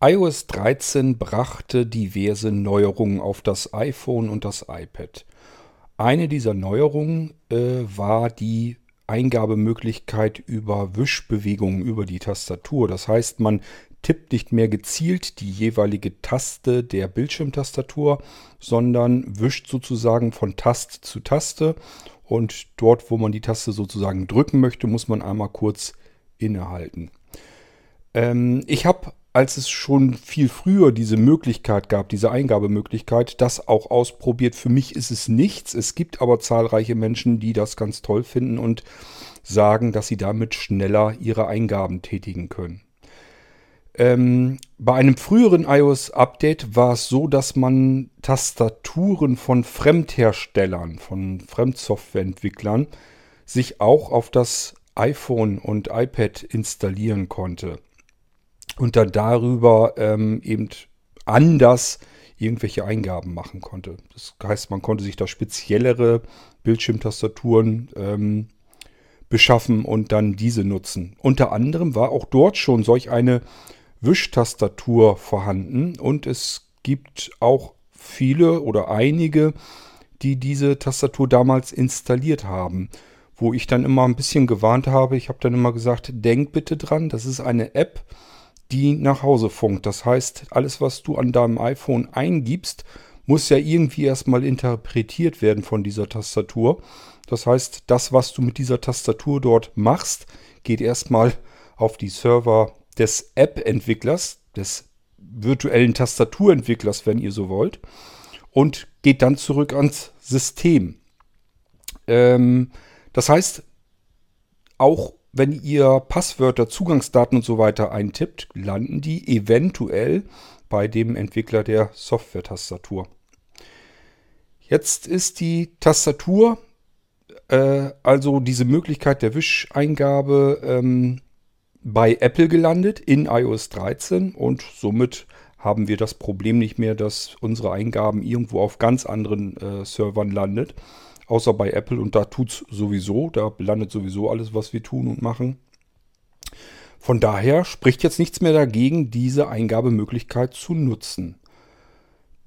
iOS 13 brachte diverse Neuerungen auf das iPhone und das iPad. Eine dieser Neuerungen äh, war die Eingabemöglichkeit über Wischbewegungen über die Tastatur. Das heißt, man tippt nicht mehr gezielt die jeweilige Taste der Bildschirmtastatur, sondern wischt sozusagen von Tast zu Taste und dort, wo man die Taste sozusagen drücken möchte, muss man einmal kurz innehalten. Ähm, ich habe als es schon viel früher diese Möglichkeit gab, diese Eingabemöglichkeit, das auch ausprobiert. Für mich ist es nichts. Es gibt aber zahlreiche Menschen, die das ganz toll finden und sagen, dass sie damit schneller ihre Eingaben tätigen können. Ähm, bei einem früheren iOS-Update war es so, dass man Tastaturen von Fremdherstellern, von Fremdsoftwareentwicklern, sich auch auf das iPhone und iPad installieren konnte und dann darüber ähm, eben anders irgendwelche Eingaben machen konnte. Das heißt, man konnte sich da speziellere Bildschirmtastaturen ähm, beschaffen und dann diese nutzen. Unter anderem war auch dort schon solch eine Wischtastatur vorhanden und es gibt auch viele oder einige, die diese Tastatur damals installiert haben, wo ich dann immer ein bisschen gewarnt habe. Ich habe dann immer gesagt, denk bitte dran, das ist eine App, die nach Hause funkt. Das heißt, alles, was du an deinem iPhone eingibst, muss ja irgendwie erstmal interpretiert werden von dieser Tastatur. Das heißt, das, was du mit dieser Tastatur dort machst, geht erstmal auf die Server des App-Entwicklers, des virtuellen Tastaturentwicklers, wenn ihr so wollt, und geht dann zurück ans System. Ähm, das heißt, auch wenn ihr Passwörter, Zugangsdaten und so weiter eintippt, landen die eventuell bei dem Entwickler der Software-Tastatur. Jetzt ist die Tastatur, äh, also diese Möglichkeit der Wischeingabe, ähm, bei Apple gelandet in iOS 13 und somit haben wir das Problem nicht mehr, dass unsere Eingaben irgendwo auf ganz anderen äh, Servern landet außer bei Apple und da tut es sowieso, da landet sowieso alles, was wir tun und machen. Von daher spricht jetzt nichts mehr dagegen, diese Eingabemöglichkeit zu nutzen.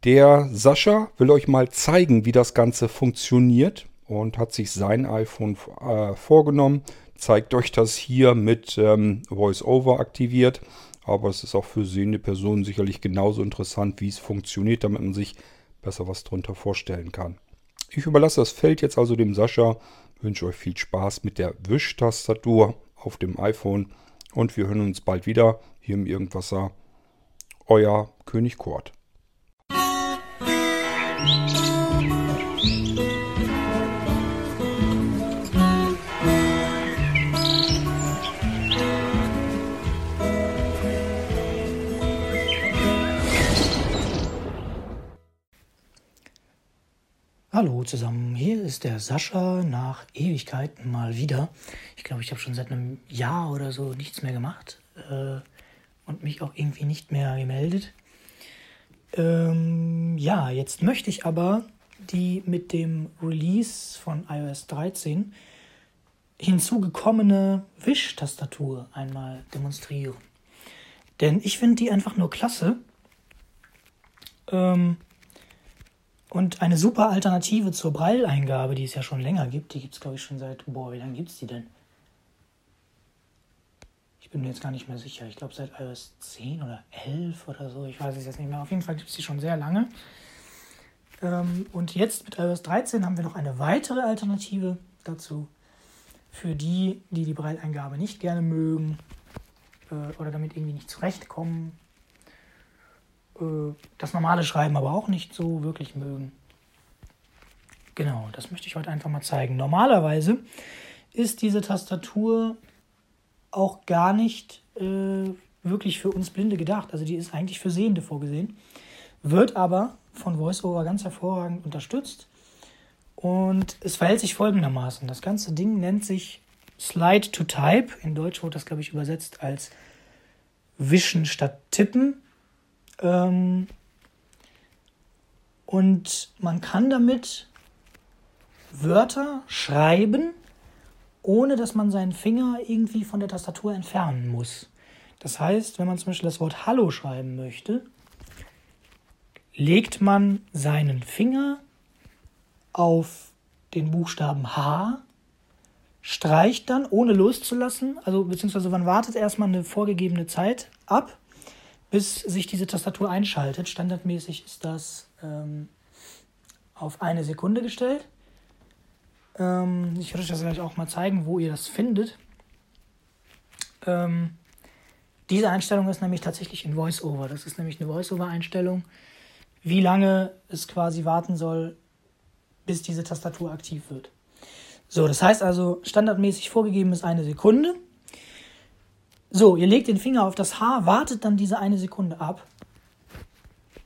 Der Sascha will euch mal zeigen, wie das Ganze funktioniert und hat sich sein iPhone äh, vorgenommen. Zeigt euch das hier mit ähm, VoiceOver aktiviert. Aber es ist auch für sehende Personen sicherlich genauso interessant, wie es funktioniert, damit man sich besser was darunter vorstellen kann. Ich überlasse das Feld jetzt also dem Sascha. Wünsche euch viel Spaß mit der Wischtastatur auf dem iPhone und wir hören uns bald wieder hier im Irgendwasser. Euer König Kurt. Hallo zusammen, hier ist der Sascha nach Ewigkeiten mal wieder. Ich glaube, ich habe schon seit einem Jahr oder so nichts mehr gemacht äh, und mich auch irgendwie nicht mehr gemeldet. Ähm, ja, jetzt möchte ich aber die mit dem Release von iOS 13 hinzugekommene Wischtastatur einmal demonstrieren. Denn ich finde die einfach nur klasse. Ähm, und eine super Alternative zur Braille-Eingabe, die es ja schon länger gibt, die gibt es, glaube ich, schon seit, boah, wie lange gibt es die denn? Ich bin mir jetzt gar nicht mehr sicher. Ich glaube, seit iOS 10 oder 11 oder so. Ich weiß es jetzt nicht mehr. Auf jeden Fall gibt es die schon sehr lange. Ähm, und jetzt mit iOS 13 haben wir noch eine weitere Alternative dazu. Für die, die die Braille-Eingabe nicht gerne mögen äh, oder damit irgendwie nicht zurechtkommen das normale Schreiben aber auch nicht so wirklich mögen. Genau, das möchte ich heute einfach mal zeigen. Normalerweise ist diese Tastatur auch gar nicht äh, wirklich für uns Blinde gedacht. Also die ist eigentlich für Sehende vorgesehen, wird aber von VoiceOver ganz hervorragend unterstützt. Und es verhält sich folgendermaßen. Das ganze Ding nennt sich Slide to Type. In Deutsch wurde das, glaube ich, übersetzt als Wischen statt Tippen. Ähm, und man kann damit Wörter schreiben, ohne dass man seinen Finger irgendwie von der Tastatur entfernen muss. Das heißt, wenn man zum Beispiel das Wort Hallo schreiben möchte, legt man seinen Finger auf den Buchstaben H, streicht dann, ohne loszulassen, also beziehungsweise man wartet erstmal eine vorgegebene Zeit ab, bis sich diese Tastatur einschaltet. Standardmäßig ist das ähm, auf eine Sekunde gestellt. Ähm, ich würde euch das gleich auch mal zeigen, wo ihr das findet. Ähm, diese Einstellung ist nämlich tatsächlich in VoiceOver. Das ist nämlich eine VoiceOver-Einstellung, wie lange es quasi warten soll, bis diese Tastatur aktiv wird. So, das heißt also, standardmäßig vorgegeben ist eine Sekunde. So, ihr legt den Finger auf das H, wartet dann diese eine Sekunde ab.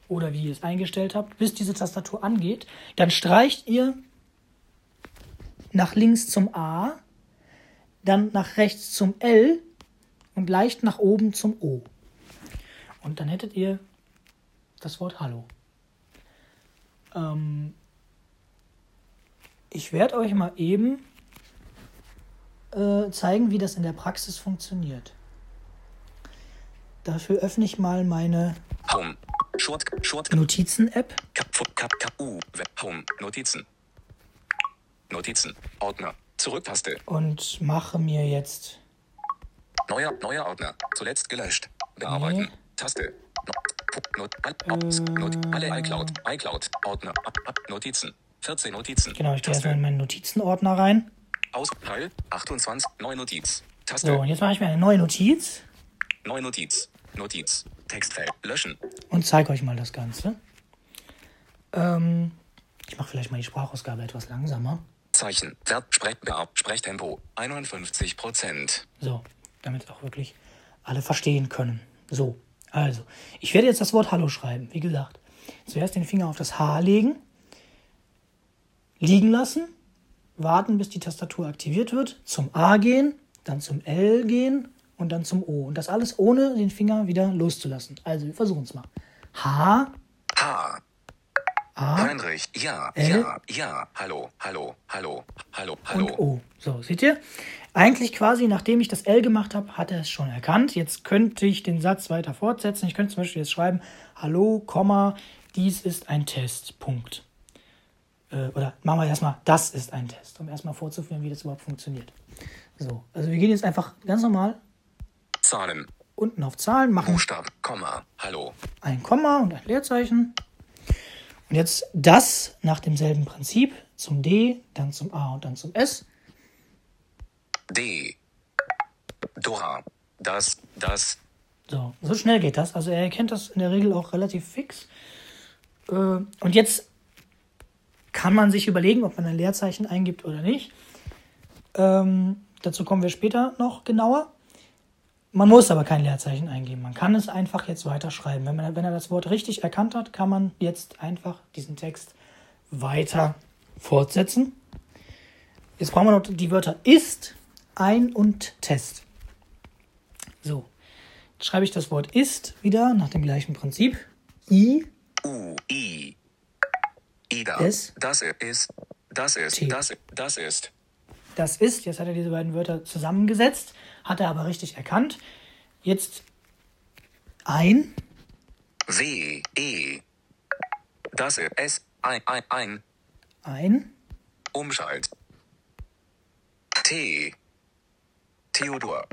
Oder wie ihr es eingestellt habt, bis diese Tastatur angeht. Dann streicht ihr nach links zum A, dann nach rechts zum L und leicht nach oben zum O. Und dann hättet ihr das Wort Hallo. Ähm, ich werde euch mal eben äh, zeigen, wie das in der Praxis funktioniert. Dafür öffne ich mal meine Home. Short, Short, Notizen-App. Notizen. Notizen, Ordner, Zurücktaste, und mache mir jetzt neuer, neuer Ordner, zuletzt gelöscht, bearbeiten, Nee. Taste. No, Not, Not, alle iCloud, iCloud, Ordner, Notizen, 14 Notizen, Genau, ich gehe erstmal in meinen Notizenordner rein. aus, Heil, 28, neue Notiz, Taste, So, und jetzt mache ich mir eine neue Notiz. Neue Notiz, Notiz, Textfeld, löschen, und zeige euch mal das Ganze. Ähm, ich mache vielleicht mal die Sprachausgabe etwas langsamer. Zeichen, Verb, Sprech, Sprechtempo, 51 Prozent, So, damit auch wirklich alle verstehen können. So, also, ich werde jetzt das Wort Hallo schreiben. Wie gesagt, zuerst den Finger auf das H legen, liegen lassen, warten, bis die Tastatur aktiviert wird, zum A gehen, dann zum L gehen und dann zum O. Und das alles ohne den Finger wieder loszulassen. Also, wir versuchen es mal. H, H, A Heinrich, ja, L? ja, ja, hallo, hallo, hallo, hallo, hallo. und O. So, seht ihr? Eigentlich quasi, nachdem ich das L gemacht habe, hat er es schon erkannt. Jetzt könnte ich den Satz weiter fortsetzen. Ich könnte zum Beispiel jetzt schreiben, hallo, Komma, dies ist ein Test, Punkt. Äh, oder machen wir erstmal, das ist ein Test, um erstmal vorzuführen, wie das überhaupt funktioniert. So, also wir gehen jetzt einfach ganz normal Zahlen, unten auf Zahlen, machen Buchstaben, Komma, hallo, ein Komma und ein Leerzeichen. Und jetzt das nach demselben Prinzip zum D, dann zum A und dann zum S. D, Dora, das, das, So, so schnell geht das. Also er erkennt das in der Regel auch relativ fix. Äh, und jetzt kann man sich überlegen, ob man ein Leerzeichen eingibt oder nicht. Ähm, dazu kommen wir später noch genauer. Man muss aber kein Leerzeichen eingeben. Man kann es einfach jetzt weiterschreiben. Wenn, man, wenn er das Wort richtig erkannt hat, kann man jetzt einfach diesen Text weiter fortsetzen. Jetzt brauchen wir noch die Wörter ist, ein und Test. So, jetzt schreibe ich das Wort ist wieder nach dem gleichen Prinzip. I, U, I, Ida, S. das ist, das ist, T. das, das ist, das ist, jetzt hat er diese beiden Wörter zusammengesetzt, hat er aber richtig erkannt. Jetzt ein, W, E, das ist, S, ein, ein, ein, ein, Umschalt, T, Theodor,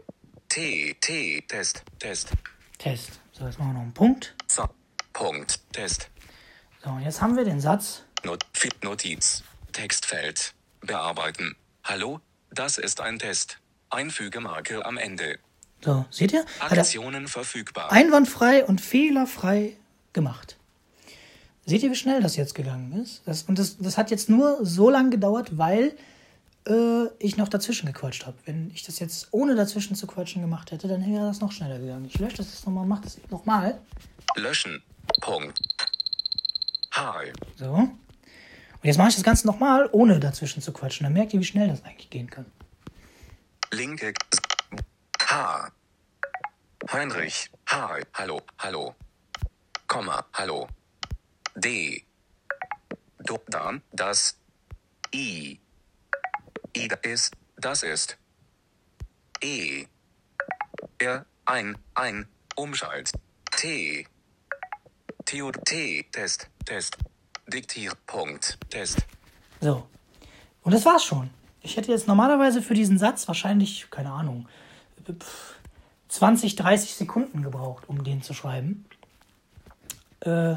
T, T, Test, Test, Test. So, jetzt machen wir noch einen Punkt. so, Punkt, Test, So, und jetzt haben wir den Satz. Not, Notiz, Textfeld, bearbeiten, hallo, das ist ein Test, Einfügemarke am Ende, So, seht ihr? Hat Aktionen verfügbar. einwandfrei und fehlerfrei gemacht. Seht ihr, wie schnell das jetzt gegangen ist? Das, und das, das hat jetzt nur so lange gedauert, weil äh, ich noch dazwischen gequatscht habe. Wenn ich das jetzt ohne dazwischen zu quatschen gemacht hätte, dann wäre das noch schneller gegangen. Ich lösche das jetzt nochmal, mach das nochmal. Löschen. Punkt. Hi. So. Und jetzt mache ich das Ganze nochmal, ohne dazwischen zu quatschen. Dann merkt ihr, wie schnell das eigentlich gehen kann. Linke. H. Heinrich. Hi. Hallo. Hallo. Komma. Hallo. D. Do, dann, das. I. I, ist, das ist. E. Er, ein, ein, Umschalt, T, Theo, T, Test, Test, Diktier, Punkt, Test, So. Und das war's schon. Ich hätte jetzt normalerweise für diesen Satz wahrscheinlich, keine Ahnung, pf, 20, 30 Sekunden gebraucht, um den zu schreiben. Äh,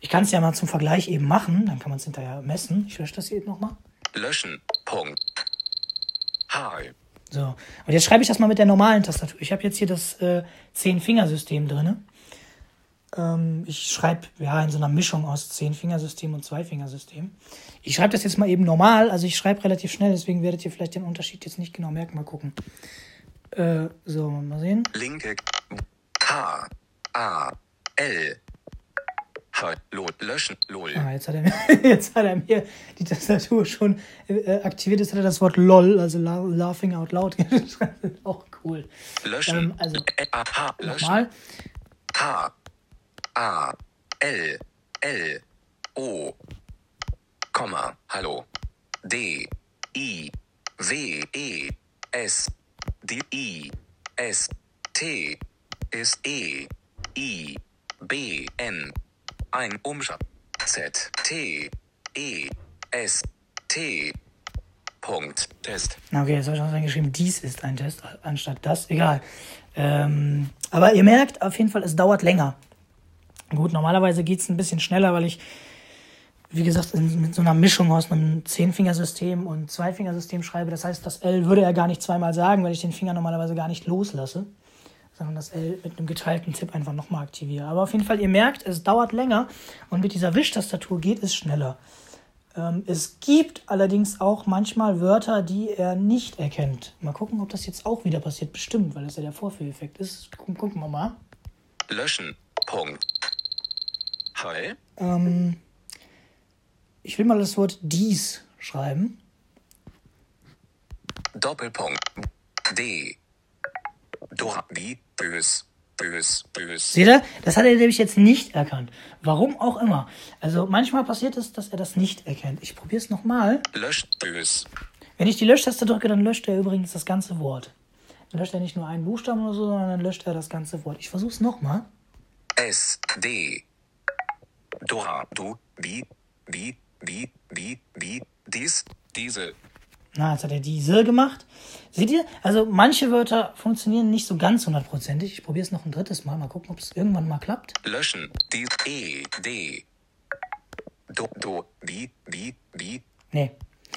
ich kann es ja mal zum Vergleich eben machen, dann kann man es hinterher messen. Ich lösche das hier eben nochmal. löschen, Punkt, Hi, So, und jetzt schreibe ich das mal mit der normalen Tastatur. Ich habe jetzt hier das äh, Zehn-Fingersystem drin. Ähm, ich schreibe ja in so einer Mischung aus Zehn-Fingersystem und Zwei-Fingersystem. Ich schreibe das jetzt mal eben normal, also ich schreibe relativ schnell, deswegen werdet ihr vielleicht den Unterschied jetzt nicht genau merken. Mal gucken. Äh, so, mal sehen. linke, H, A, L, löschen, Lol, Ah, jetzt hat er mir, jetzt hat er mir die Tastatur schon äh, aktiviert. Jetzt hat er das Wort LOL, also la Laughing Out Loud geschrieben. Auch cool. löschen, Ähm, also, Ä- A, H, löschen, Nochmal. H, A, L, L, O, Komma, Hallo, D, I, W, E, S, D, I, S, T, ist E, I, B, N, ein Umschlag, Z, T, E, S, T, Punkt, Test, Okay, jetzt habe ich noch reingeschrieben, dies ist ein Test, anstatt das. Egal. Ähm, aber ihr merkt auf jeden Fall, es dauert länger. Gut, normalerweise geht es ein bisschen schneller, weil ich, wie gesagt, in, mit so einer Mischung aus einem Zehnfingersystem und Zweifingersystem schreibe. Das heißt, das L würde er gar nicht zweimal sagen, weil ich den Finger normalerweise gar nicht loslasse, sondern das L mit einem geteilten Tipp einfach nochmal aktiviere. Aber auf jeden Fall, ihr merkt, es dauert länger und mit dieser Wischtastatur geht es schneller. Ähm, es gibt allerdings auch manchmal Wörter, die er nicht erkennt. Mal gucken, ob das jetzt auch wieder passiert. Bestimmt, weil das ja der Vorführeffekt ist. Gucken, wir mal. löschen, Punkt, Hi, Ähm, ich will mal das Wort dies schreiben. Doppelpunkt, D, Dora, wie, bös, bös, bös, Seht ihr? Das hat er nämlich jetzt nicht erkannt. Warum auch immer. Also manchmal passiert es, dass er das nicht erkennt. Ich probiere es nochmal. löscht, bös, Wenn ich die Löschtaste drücke, dann löscht er übrigens das ganze Wort. Dann löscht er nicht nur einen Buchstaben oder so, sondern dann löscht er das ganze Wort. Ich versuche es nochmal. S, D, Dora, du, wie, wie, wie, wie, wie, dies, diese, Na, jetzt hat er diese gemacht. Seht ihr? Also manche Wörter funktionieren nicht so ganz hundertprozentig. Ich probiere es noch ein drittes Mal. Mal gucken, ob es irgendwann mal klappt. löschen, die, E, D, Do, Do, wie, wie, wie, Nee.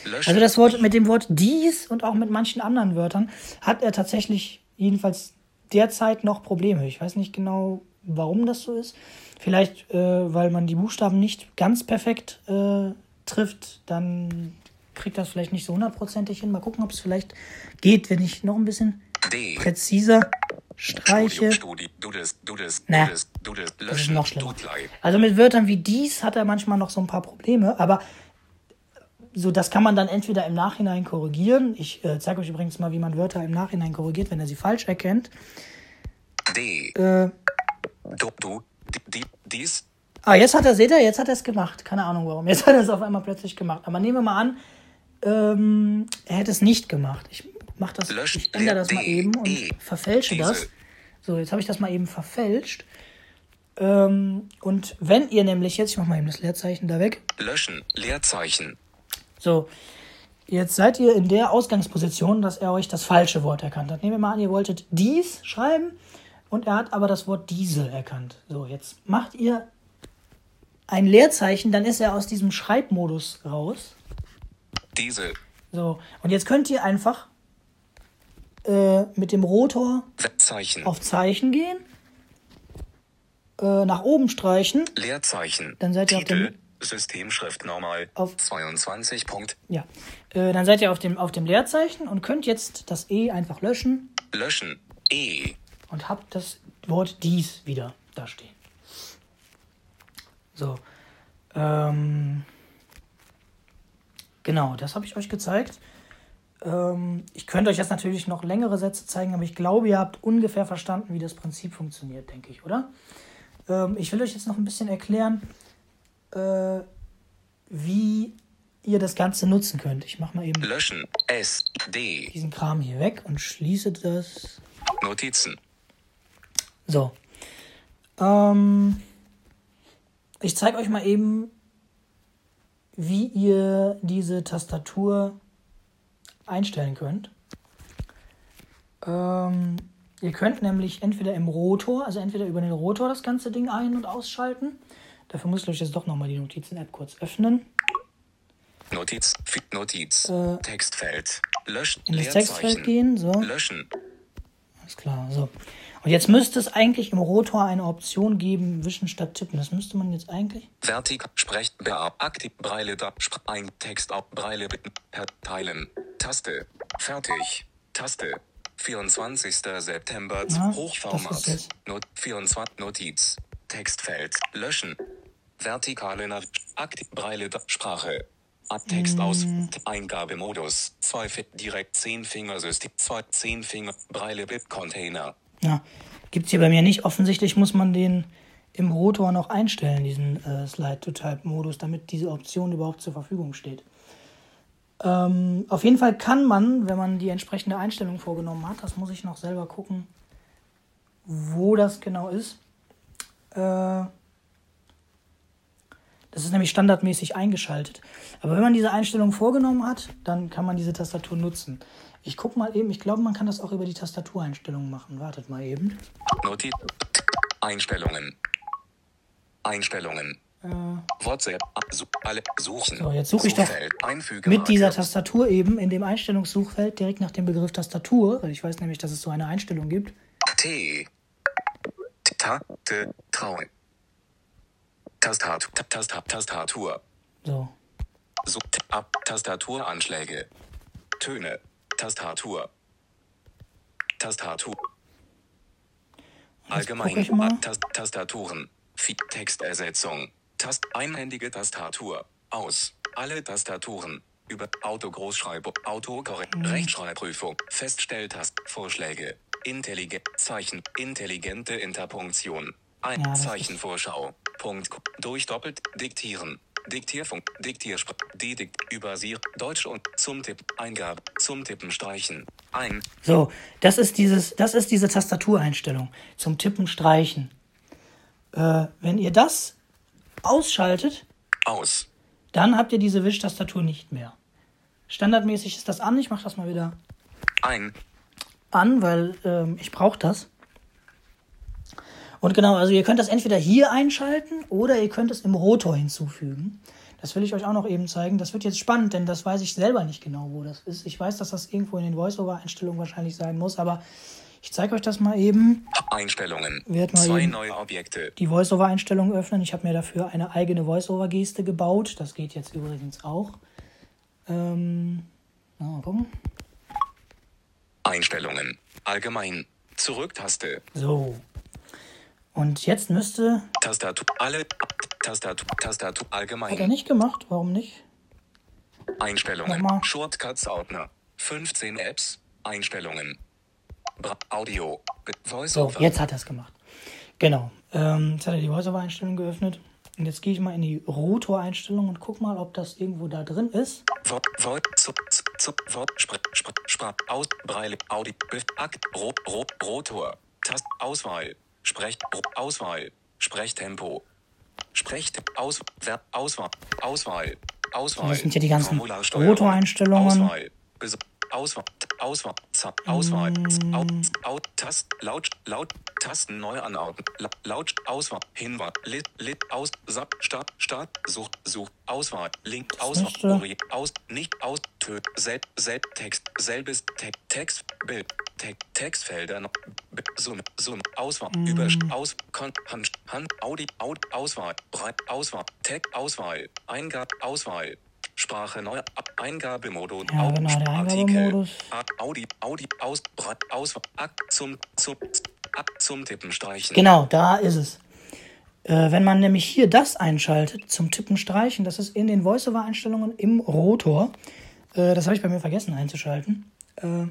löschen, Also das Wort mit dem Wort dies und auch mit manchen anderen Wörtern hat er tatsächlich jedenfalls derzeit noch Probleme. Ich weiß nicht genau, warum das so ist. Vielleicht, äh, weil man die Buchstaben nicht ganz perfekt äh, trifft, dann kriegt das vielleicht nicht so hundertprozentig hin. Mal gucken, ob es vielleicht geht, wenn ich noch ein bisschen D, präziser streiche. Studi, du das, du Na, du du ist noch schlimmer. Also mit Wörtern wie dies hat er manchmal noch so ein paar Probleme, aber so das kann man dann entweder im Nachhinein korrigieren. Ich äh, zeige euch übrigens mal, wie man Wörter im Nachhinein korrigiert, wenn er sie falsch erkennt. D, Äh, Do, du, die, die, dies, ah, jetzt hat er, seht ihr, jetzt hat er es gemacht. Keine Ahnung warum. Jetzt hat er es auf einmal plötzlich gemacht. Aber nehmen wir mal an, ähm, er hätte es nicht gemacht. Ich mach das, Lösch- ich ändere das mal eben und E, verfälsche diese. das. So, jetzt habe ich das mal eben verfälscht. Ähm, und wenn ihr nämlich jetzt, ich mache mal eben das Leerzeichen da weg. löschen, Leerzeichen, So, jetzt seid ihr in der Ausgangsposition, dass er euch das falsche Wort erkannt hat. Nehmen wir mal an, ihr wolltet dies schreiben und er hat aber das Wort diese erkannt. So, jetzt macht ihr ein Leerzeichen, dann ist er aus diesem Schreibmodus raus. diese, So, und jetzt könnt ihr einfach äh, mit dem Rotor Zeichen, auf Zeichen gehen, äh, nach oben streichen, Leerzeichen, Dann seid ihr auf Titel, dem- Systemschrift normal, Auf- 22 Punkt, ja, äh, dann seid ihr auf dem, auf dem Leerzeichen und könnt jetzt das E einfach löschen. Löschen, E, und habt das Wort dies wieder da stehen. So. Ähm, genau, das habe ich euch gezeigt. Ähm, ich könnte euch jetzt natürlich noch längere Sätze zeigen, aber ich glaube, ihr habt ungefähr verstanden, wie das Prinzip funktioniert, denke ich, oder? Ähm, ich will euch jetzt noch ein bisschen erklären, äh, wie ihr das Ganze nutzen könnt. Ich mache mal eben löschen, S, D, diesen Kram hier weg und schließe das. Notizen, So. Ähm, ich zeige euch mal eben, wie ihr diese Tastatur einstellen könnt. Ähm, ihr könnt nämlich entweder im Rotor, also entweder über den Rotor das ganze Ding ein- und ausschalten. Dafür muss ich euch jetzt doch nochmal die Notizen-App kurz öffnen. Notiz, Notiz, Äh, Textfeld, löschen, In das Textfeld gehen. So, löschen, alles klar. So. Und jetzt müsste es eigentlich im Rotor eine Option geben, wischen statt tippen. Das müsste man jetzt eigentlich. Vertik, sprecht, beab, aktiv, Breile, da, ein, Text ab, Breile, teilen, Taste, fertig, Taste, 24. September, Ja, Hochformat. Not, 24, Notiz, Textfeld, löschen, vertikale aktiv, Breile, da, Sprache, Ab- Text aus, Mm. Eingabemodus, 2 direkt 10 Fingersystem, 2 10 Finger, Breile, Bit, Container, Ja, gibt es hier bei mir nicht. Offensichtlich muss man den im Rotor noch einstellen, diesen äh, Slide-to-Type-Modus, damit diese Option überhaupt zur Verfügung steht. Ähm, auf jeden Fall kann man, wenn man die entsprechende Einstellung vorgenommen hat, das muss ich noch selber gucken, wo das genau ist. Äh, das ist nämlich standardmäßig eingeschaltet. Aber wenn man diese Einstellung vorgenommen hat, dann kann man diese Tastatur nutzen. Ich gucke mal eben, ich glaube, man kann das auch über die Tastatureinstellungen machen. Wartet mal eben. Notiz. Einstellungen. Einstellungen. WhatsApp. Su alle suchen. So, jetzt suche ich doch mit dieser Tastatur eben in dem Einstellungssuchfeld direkt nach dem Begriff Tastatur, weil ich weiß nämlich, dass es so eine Einstellung gibt. T. Ta. T. Trauen. Tastatur. Tastatur. Tastatur. So. Such. Ab. Tastaturanschläge. Töne. Tastatur. Tastatur. Allgemein. Tast Tastaturen. Vi- Textersetzung. Tast einhändige Tastatur. Aus. Alle Tastaturen. Über Autogroßschreibung. Autokorrekt. Mhm. Rechtschreibprüfung. Feststelltast. Vorschläge. Intelligent. Zeichen. Intelligente Interpunktion. Ein Ja, Zeichenvorschau. Punkt. Durch doppelt. Diktieren. Diktierfunk. Diktierspr. Dedikt. Übersier. Deutsch und zum Tipp. Eingabe. Zum Tippen streichen. Ein. So, das ist dieses, das ist diese Tastatureinstellung zum Tippen streichen. Äh, wenn ihr das ausschaltet, Aus. dann habt ihr diese Wischtastatur nicht mehr. Standardmäßig ist das an. Ich mache das mal wieder Ein. an, weil ähm, ich brauche das. Und genau, also ihr könnt das entweder hier einschalten oder ihr könnt es im Rotor hinzufügen. Das will ich euch auch noch eben zeigen. Das wird jetzt spannend, denn das weiß ich selber nicht genau, wo das ist. Ich weiß, dass das irgendwo in den Voice-Over-Einstellungen wahrscheinlich sein muss, aber ich zeige euch das mal eben. Einstellungen. Wird mal Zwei neue Objekte. Die Voice-Over-Einstellungen öffnen. Ich habe mir dafür eine eigene Voice-Over-Geste gebaut. Das geht jetzt übrigens auch. Ähm, mal gucken. Einstellungen. Allgemein. Zurücktaste. So. Und jetzt müsste. Tastatur. Alle. Tastatur. Tastatur. Hat er Allgemein. nicht gemacht? Warum nicht? Einstellungen. Nochmal. Shortcuts Ordner. 15 Apps. Einstellungen. Bra Audio. Be- So, jetzt hat er es gemacht. Genau. Ähm, jetzt hat er die Voice-Over-Einstellung geöffnet. Und jetzt gehe ich mal in die Rotor-Einstellung und guck mal, ob das irgendwo da drin ist. Wort, Wort, zu, zu, Wort, Spr, Spr, Spr, Aus, Breile, Audi, Akt, Ro, Ro, Rotor, Tast, Auswahl, Sprech, Ro, Auswahl, Sprechtempo, Sprecht, Aus, Auswahl, Auswahl, Auswahl. Das sind ja die ganzen. Auswahl, Auswahl, Auswahl, Zap, Auswahl, Mm. Out, Out, Tast, Laut, Laut, Tasten neu anordnen, La- Laut, Auswahl, Hinweis, Lit, Lit, Aus, Sap, Start, Start, Such, Such, Auswahl, Link, Auswahl, Ori, Aus, nicht aus, Tö, Sel, Sel, Text, selbes, Te Text, Bild, Te Textfelder, Summe, Summe, Auswahl, Mm. Über, Aus, Kon, Hand, Hand, Audi, Audi, Auswahl, Breit, Auswahl, Tag, Auswahl, Eingabe, Auswahl, Sprache neu, Ab, Eingabemodus, Ja, Au- genau, der Eingabemodus. Audi, Audi, Aus, Akt zum, zum, zum Tippen streichen. Genau, da ist es. Äh, wenn man nämlich hier das einschaltet zum Tippen streichen, das ist in den Voice-Over-Einstellungen im Rotor. Äh, das habe ich bei mir vergessen einzuschalten. Äh,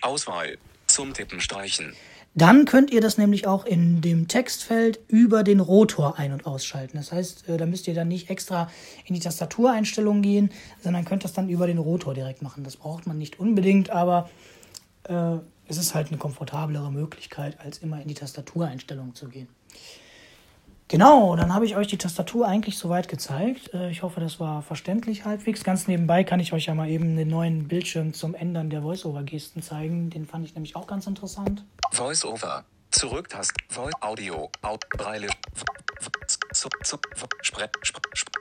Auswahl, zum Tippen streichen. Dann könnt ihr das nämlich auch in dem Textfeld über den Rotor ein- und ausschalten. Das heißt, äh, da müsst ihr dann nicht extra in die Tastatureinstellungen gehen, sondern könnt das dann über den Rotor direkt machen. Das braucht man nicht unbedingt, aber äh, es ist halt eine komfortablere Möglichkeit, als immer in die Tastatureinstellungen zu gehen. Genau, dann habe ich euch die Tastatur eigentlich soweit gezeigt. Äh, Ich hoffe, das war verständlich halbwegs. Ganz nebenbei kann ich euch ja mal eben den neuen Bildschirm zum Ändern der Voice-Over-Gesten zeigen. Den fand ich nämlich auch ganz interessant. Voice-over. Zurücktast. Voice Audio. Out. Breile.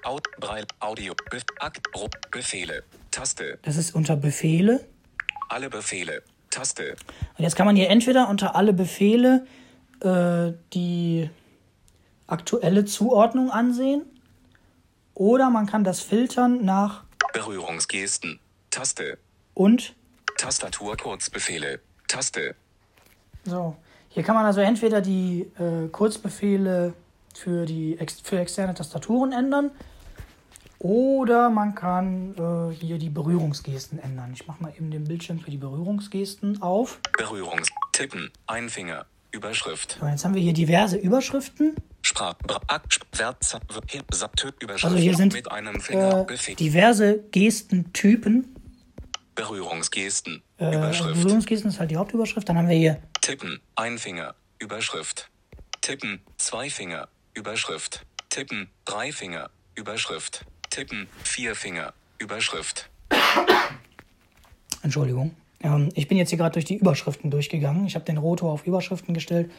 Out. Breile. Audio. Akt. Befehle. Taste. Das ist unter Befehle. Alle Befehle. Taste. Und jetzt kann man hier entweder unter alle Befehle äh, die aktuelle Zuordnung ansehen oder man kann das filtern nach Berührungsgesten. Taste. und Tastatur Kurzbefehle. Taste. So, hier kann man also entweder die äh, Kurzbefehle für, die für externe Tastaturen ändern oder man kann äh, hier die Berührungsgesten ändern. Ich mache mal eben den Bildschirm für die Berührungsgesten auf. Berührungs. Tippen. Ein Finger. Überschrift. So, jetzt haben wir hier diverse Überschriften. Sprach. Also hier sind mit einem Finger. äh, diverse Gestentypen. Berührungsgesten. Äh, Überschrift. Berührungsgesten ist halt die Hauptüberschrift. Dann haben wir hier Tippen, ein Finger, Überschrift. Tippen, zwei Finger, Überschrift. Tippen, drei Finger, Überschrift. Tippen, vier Finger, Überschrift. Entschuldigung. Ähm, ich bin jetzt hier gerade durch die Überschriften durchgegangen. Ich habe den Rotor auf Überschriften gestellt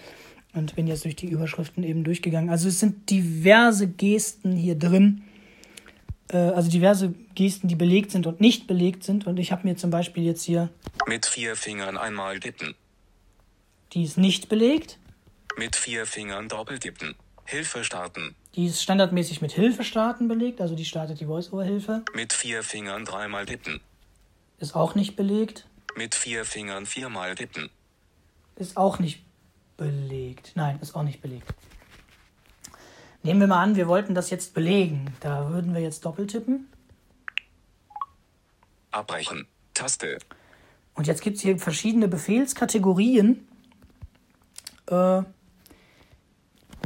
und bin jetzt durch die Überschriften eben durchgegangen. Also es sind diverse Gesten hier drin. Äh, also diverse Gesten, die belegt sind und nicht belegt sind. Und ich habe mir zum Beispiel jetzt hier, Mit vier Fingern einmal tippen. die ist nicht belegt. Mit vier Fingern doppeltippen. Hilfe starten. Die ist standardmäßig mit Hilfe starten belegt. Also die startet die Voice-Over-Hilfe. Mit vier Fingern dreimal tippen. Ist auch nicht belegt. Mit vier Fingern viermal tippen. Ist auch nicht belegt. Nein, ist auch nicht belegt. Nehmen wir mal an, wir wollten das jetzt belegen. Da würden wir jetzt doppelt tippen. Abbrechen. Taste. Und jetzt gibt es hier verschiedene Befehlskategorien, äh,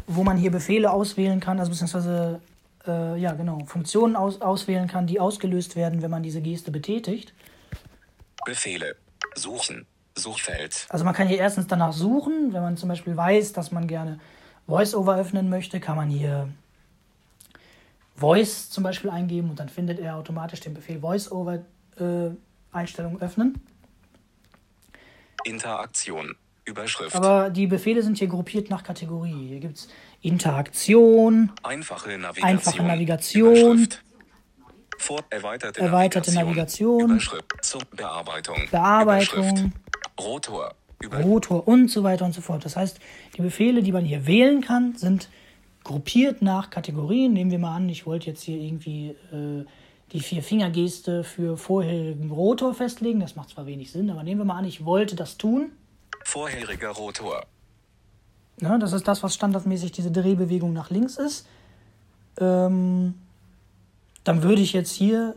wo man hier Befehle auswählen kann, also beziehungsweise äh, ja genau, Funktionen aus, auswählen kann, die ausgelöst werden, wenn man diese Geste betätigt. Befehle. Suchen. Suchfeld. Also man kann hier erstens danach suchen, wenn man zum Beispiel weiß, dass man gerne VoiceOver öffnen möchte, kann man hier Voice zum Beispiel eingeben und dann findet er automatisch den Befehl VoiceOver äh, Einstellungen öffnen. Interaktion. Überschrift. Aber die Befehle sind hier gruppiert nach Kategorie. Hier gibt es Interaktion, Einfache Navigation. Einfache Navigation. Überschrift. Vor erweiterte, Erweiterte Navigation. Überschrift. Zur Bearbeitung. Bearbeitung. Rotor. Über Rotor und so weiter und so fort. Das heißt, die Befehle, die man hier wählen kann, sind gruppiert nach Kategorien. Nehmen wir mal an, ich wollte jetzt hier irgendwie äh, die Vier-Finger-Geste für vorherigen Rotor festlegen. Das macht zwar wenig Sinn, aber nehmen wir mal an, ich wollte das tun. vorheriger Rotor. Ja, das ist das, was standardmäßig diese Drehbewegung nach links ist. Ähm, dann würde ich jetzt hier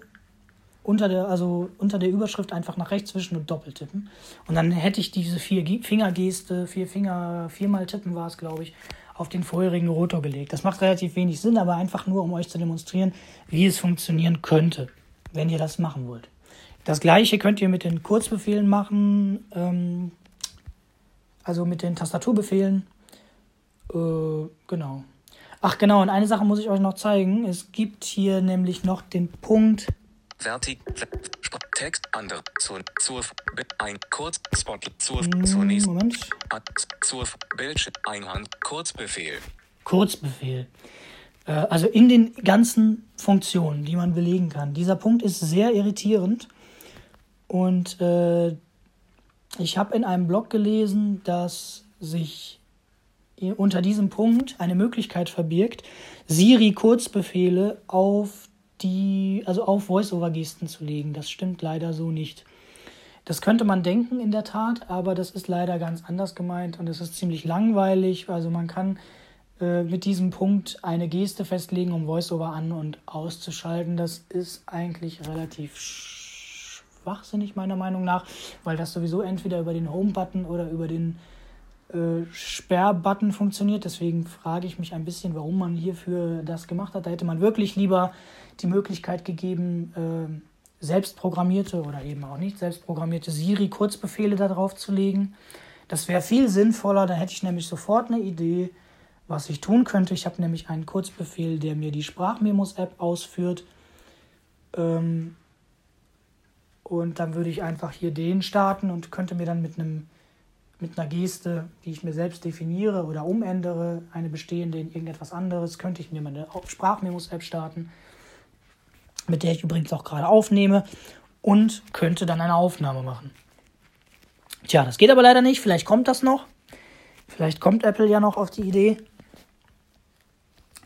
unter der, also unter der Überschrift einfach nach rechts wischen und doppelt tippen. Und dann hätte ich diese vier Ge- Fingergeste, vier Finger, viermal tippen war es, glaube ich, auf den vorherigen Rotor gelegt. Das macht relativ wenig Sinn, aber einfach nur, um euch zu demonstrieren, wie es funktionieren könnte, wenn ihr das machen wollt. Das gleiche könnt ihr mit den Kurzbefehlen machen, ähm, also mit den Tastaturbefehlen. Äh, genau. Ach genau, und eine Sache muss ich euch noch zeigen. Es gibt hier nämlich noch den Punkt. Vertik. Text. Andere. Zur. Zur. Ein. Kurz. Spot. Zur. Zur nächsten. Moment. Zur. Bildschirm. Einhand. Kurzbefehl. Kurzbefehl. Äh, also in den ganzen Funktionen, die man belegen kann. Dieser Punkt ist sehr irritierend. Und äh, ich habe in einem Blog gelesen, dass sich unter diesem Punkt eine Möglichkeit verbirgt, Siri-Kurzbefehle auf die, also auf Voice-Over-Gesten zu legen. Das stimmt leider so nicht. Das könnte man denken in der Tat, aber das ist leider ganz anders gemeint und es ist ziemlich langweilig. Also man kann äh, mit diesem Punkt eine Geste festlegen, um VoiceOver an- und auszuschalten. Das ist eigentlich relativ schwachsinnig meiner Meinung nach, weil das sowieso entweder über den Home-Button oder über den äh, Sperrbutton funktioniert. Deswegen frage ich mich ein bisschen, warum man hierfür das gemacht hat. Da hätte man wirklich lieber die Möglichkeit gegeben, äh, selbstprogrammierte oder eben auch nicht selbstprogrammierte Siri-Kurzbefehle darauf zu legen. Das wäre viel sinnvoller, da hätte ich nämlich sofort eine Idee, was ich tun könnte. Ich habe nämlich einen Kurzbefehl, der mir die Sprachmemos-App ausführt. Ähm, und dann würde ich einfach hier den starten und könnte mir dann mit einem mit einer Geste, die ich mir selbst definiere oder umändere, eine bestehende in irgendetwas anderes, könnte ich mir meine Sprachmemos-App starten, mit der ich übrigens auch gerade aufnehme und könnte dann eine Aufnahme machen. Tja, das geht aber leider nicht. Vielleicht kommt das noch. Vielleicht kommt Apple ja noch auf die Idee.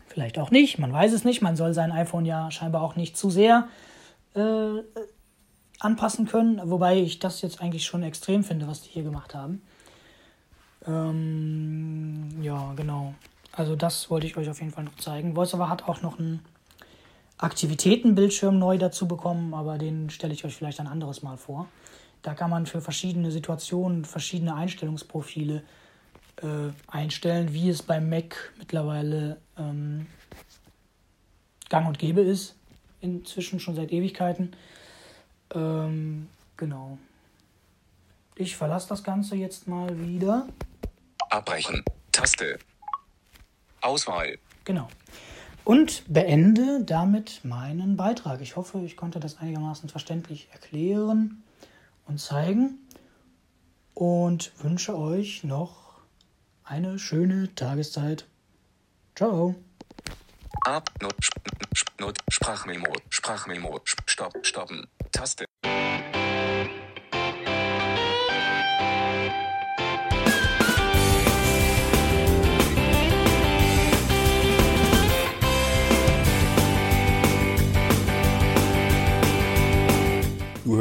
Vielleicht auch nicht. Man weiß es nicht. Man soll sein iPhone ja scheinbar auch nicht zu sehr äh, anpassen können. Wobei ich das jetzt eigentlich schon extrem finde, was die hier gemacht haben. Ähm, ja, genau. Also das wollte ich euch auf jeden Fall noch zeigen. VoiceOver hat auch noch einen Aktivitätenbildschirm neu dazu bekommen, aber den stelle ich euch vielleicht ein anderes Mal vor. Da kann man für verschiedene Situationen verschiedene Einstellungsprofile äh, einstellen, wie es beim Mac mittlerweile ähm, gang und gäbe ist. Inzwischen schon seit Ewigkeiten. Ähm, genau. Ich verlasse das Ganze jetzt mal wieder. Abbrechen. Taste. Auswahl. Genau. Und beende damit meinen Beitrag. Ich hoffe, ich konnte das einigermaßen verständlich erklären und zeigen. Und wünsche euch noch eine schöne Tageszeit. Ciao. Ab. Not. Not. Sprachmemo. Sprachmemo. Stopp. Stoppen. Taste.